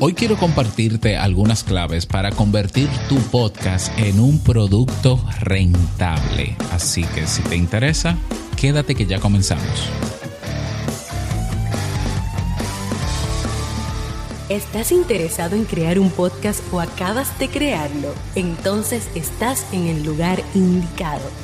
Hoy quiero compartirte algunas claves para convertir tu podcast en un producto rentable. Así que si te interesa, quédate que ya comenzamos. ¿Estás interesado en crear un podcast o acabas de crearlo? Entonces estás en el lugar indicado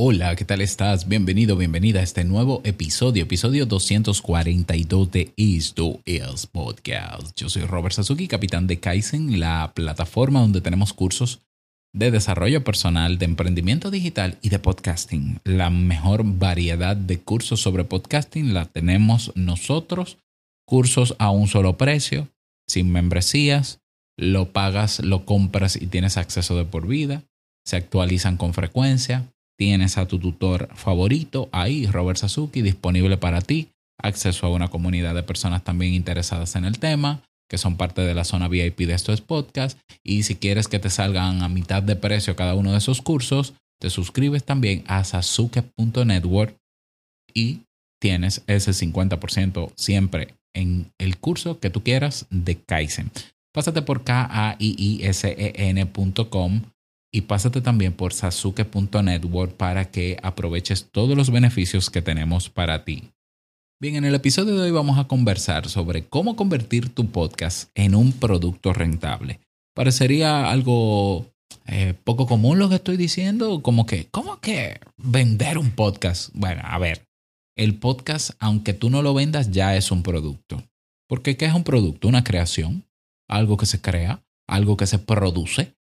Hola, ¿qué tal estás? Bienvenido, bienvenida a este nuevo episodio, episodio 242 de Esto es Podcast. Yo soy Robert Sasuki, capitán de Kaizen, la plataforma donde tenemos cursos de desarrollo personal, de emprendimiento digital y de podcasting. La mejor variedad de cursos sobre podcasting la tenemos nosotros. Cursos a un solo precio, sin membresías, lo pagas, lo compras y tienes acceso de por vida. Se actualizan con frecuencia Tienes a tu tutor favorito ahí, Robert Sasuki, disponible para ti. Acceso a una comunidad de personas también interesadas en el tema, que son parte de la zona VIP de estos podcasts. Y si quieres que te salgan a mitad de precio cada uno de esos cursos, te suscribes también a sasuke.network y tienes ese 50% siempre en el curso que tú quieras de Kaizen. Pásate por K-A-I-I-S-E-N.com y pásate también por sasuke.network para que aproveches todos los beneficios que tenemos para ti. Bien, en el episodio de hoy vamos a conversar sobre cómo convertir tu podcast en un producto rentable. Parecería algo eh, poco común lo que estoy diciendo, como que, ¿cómo que vender un podcast? Bueno, a ver, el podcast, aunque tú no lo vendas, ya es un producto. Porque ¿qué es un producto? Una creación, algo que se crea, algo que se produce,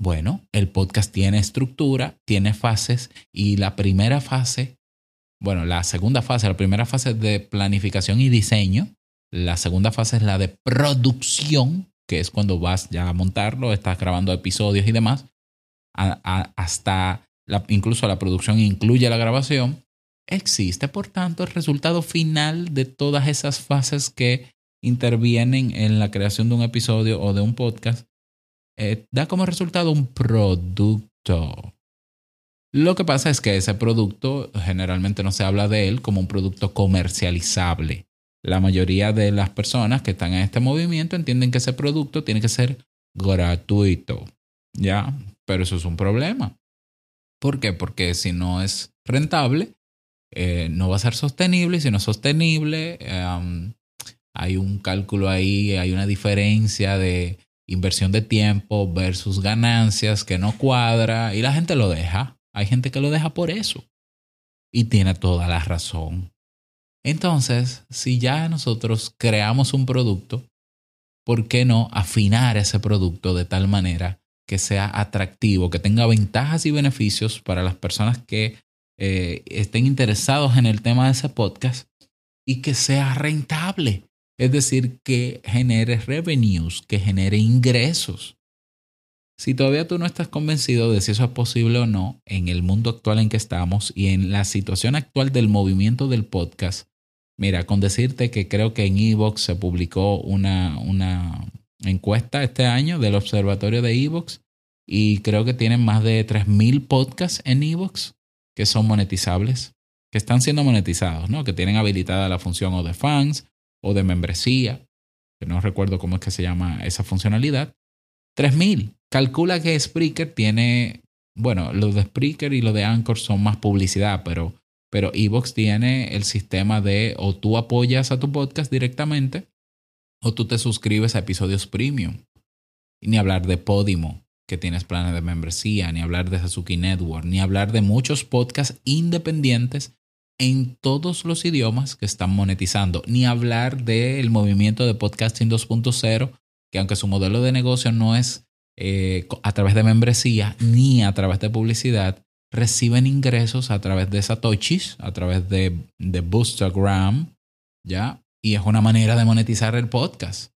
bueno, el podcast tiene estructura, tiene fases y la primera fase, bueno, la segunda fase, la primera fase es de planificación y diseño, la segunda fase es la de producción, que es cuando vas ya a montarlo, estás grabando episodios y demás, hasta incluso la producción incluye la grabación. Existe, por tanto, el resultado final de todas esas fases que intervienen en la creación de un episodio o de un podcast eh, da como resultado un producto. Lo que pasa es que ese producto generalmente no se habla de él como un producto comercializable. La mayoría de las personas que están en este movimiento entienden que ese producto tiene que ser gratuito. ¿Ya? Pero eso es un problema. ¿Por qué? Porque si no es rentable, eh, no va a ser sostenible. Y si no es sostenible, eh, hay un cálculo ahí, hay una diferencia de inversión de tiempo versus ganancias que no cuadra y la gente lo deja. Hay gente que lo deja por eso. Y tiene toda la razón. Entonces, si ya nosotros creamos un producto, ¿por qué no afinar ese producto de tal manera que sea atractivo, que tenga ventajas y beneficios para las personas que eh, estén interesados en el tema de ese podcast y que sea rentable? Es decir, que genere revenues, que genere ingresos. Si todavía tú no estás convencido de si eso es posible o no en el mundo actual en que estamos y en la situación actual del movimiento del podcast, mira, con decirte que creo que en Evox se publicó una, una encuesta este año del observatorio de Evox y creo que tienen más de 3.000 podcasts en Evox que son monetizables, que están siendo monetizados, ¿no? que tienen habilitada la función o de fans o de membresía, que no recuerdo cómo es que se llama esa funcionalidad, 3000. Calcula que Spreaker tiene, bueno, los de Spreaker y los de Anchor son más publicidad, pero pero Evox tiene el sistema de o tú apoyas a tu podcast directamente o tú te suscribes a episodios premium. Ni hablar de Podimo, que tienes planes de membresía, ni hablar de Sasuki Network, ni hablar de muchos podcasts independientes en todos los idiomas que están monetizando, ni hablar del movimiento de podcasting 2.0, que aunque su modelo de negocio no es eh, a través de membresía ni a través de publicidad, reciben ingresos a través de Satoshis, a través de, de Boostergram, ¿ya? Y es una manera de monetizar el podcast.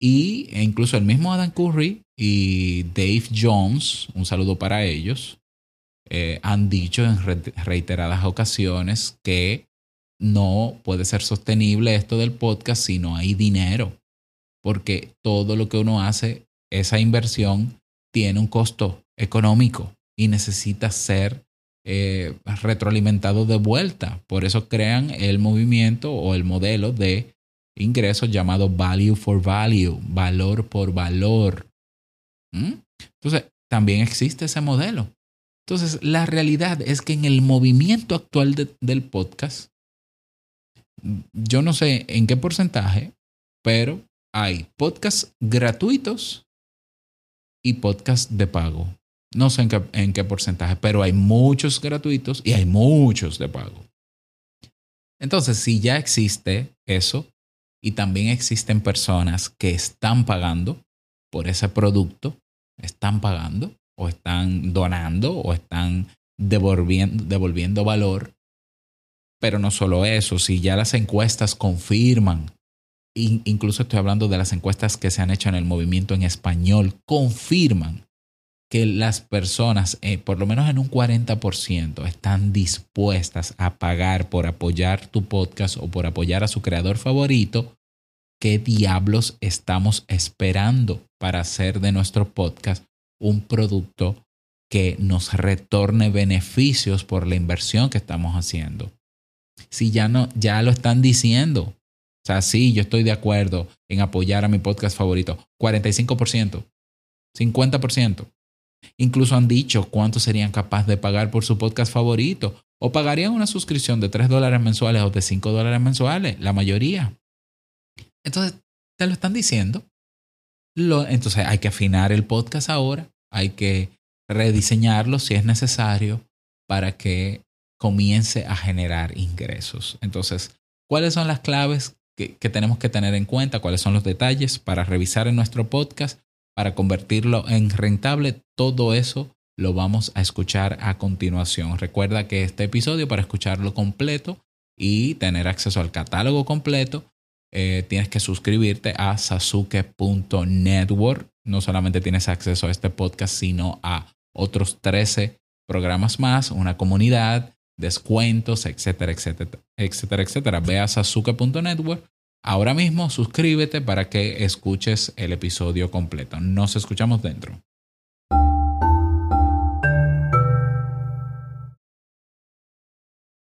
Y e incluso el mismo Adam Curry y Dave Jones, un saludo para ellos, eh, han dicho en reiteradas ocasiones que no puede ser sostenible esto del podcast si no hay dinero, porque todo lo que uno hace, esa inversión, tiene un costo económico y necesita ser eh, retroalimentado de vuelta. Por eso crean el movimiento o el modelo de ingresos llamado value for value, valor por valor. ¿Mm? Entonces, también existe ese modelo. Entonces, la realidad es que en el movimiento actual del podcast, yo no sé en qué porcentaje, pero hay podcasts gratuitos y podcasts de pago. No sé en qué, en qué porcentaje, pero hay muchos gratuitos y hay muchos de pago. Entonces, si ya existe eso y también existen personas que están pagando por ese producto, están pagando, o están donando o están devolviendo, devolviendo valor. Pero no solo eso, si ya las encuestas confirman, incluso estoy hablando de las encuestas que se han hecho en el movimiento en español, confirman que las personas, eh, por lo menos en un 40%, están dispuestas a pagar por apoyar tu podcast o por apoyar a su creador favorito, ¿qué diablos estamos esperando para hacer de nuestro podcast un producto que nos retorne beneficios por la inversión que estamos haciendo. Si ya no, ya lo están diciendo. O sea, sí, yo estoy de acuerdo en apoyar a mi podcast favorito. 45%, 50%. Incluso han dicho cuánto serían capaces de pagar por su podcast favorito. O pagarían una suscripción de 3 dólares mensuales o de 5 dólares mensuales, la mayoría. Entonces, te lo están diciendo entonces hay que afinar el podcast ahora, hay que rediseñarlo si es necesario para que comience a generar ingresos. Entonces, ¿cuáles son las claves que, que, tenemos que tener en cuenta? ¿Cuáles son los detalles para revisar en nuestro podcast, para convertirlo en rentable? Todo eso lo vamos a escuchar a continuación. Recuerda que este episodio, para escucharlo completo y tener acceso al catálogo completo, eh, tienes que suscribirte a sasuke.network. No solamente tienes acceso a este podcast, sino a otros 13 programas más, una comunidad, descuentos, etcétera, etcétera, etcétera, etcétera. Ve a sasuke.network. Ahora mismo suscríbete para que escuches el episodio completo. Nos escuchamos dentro.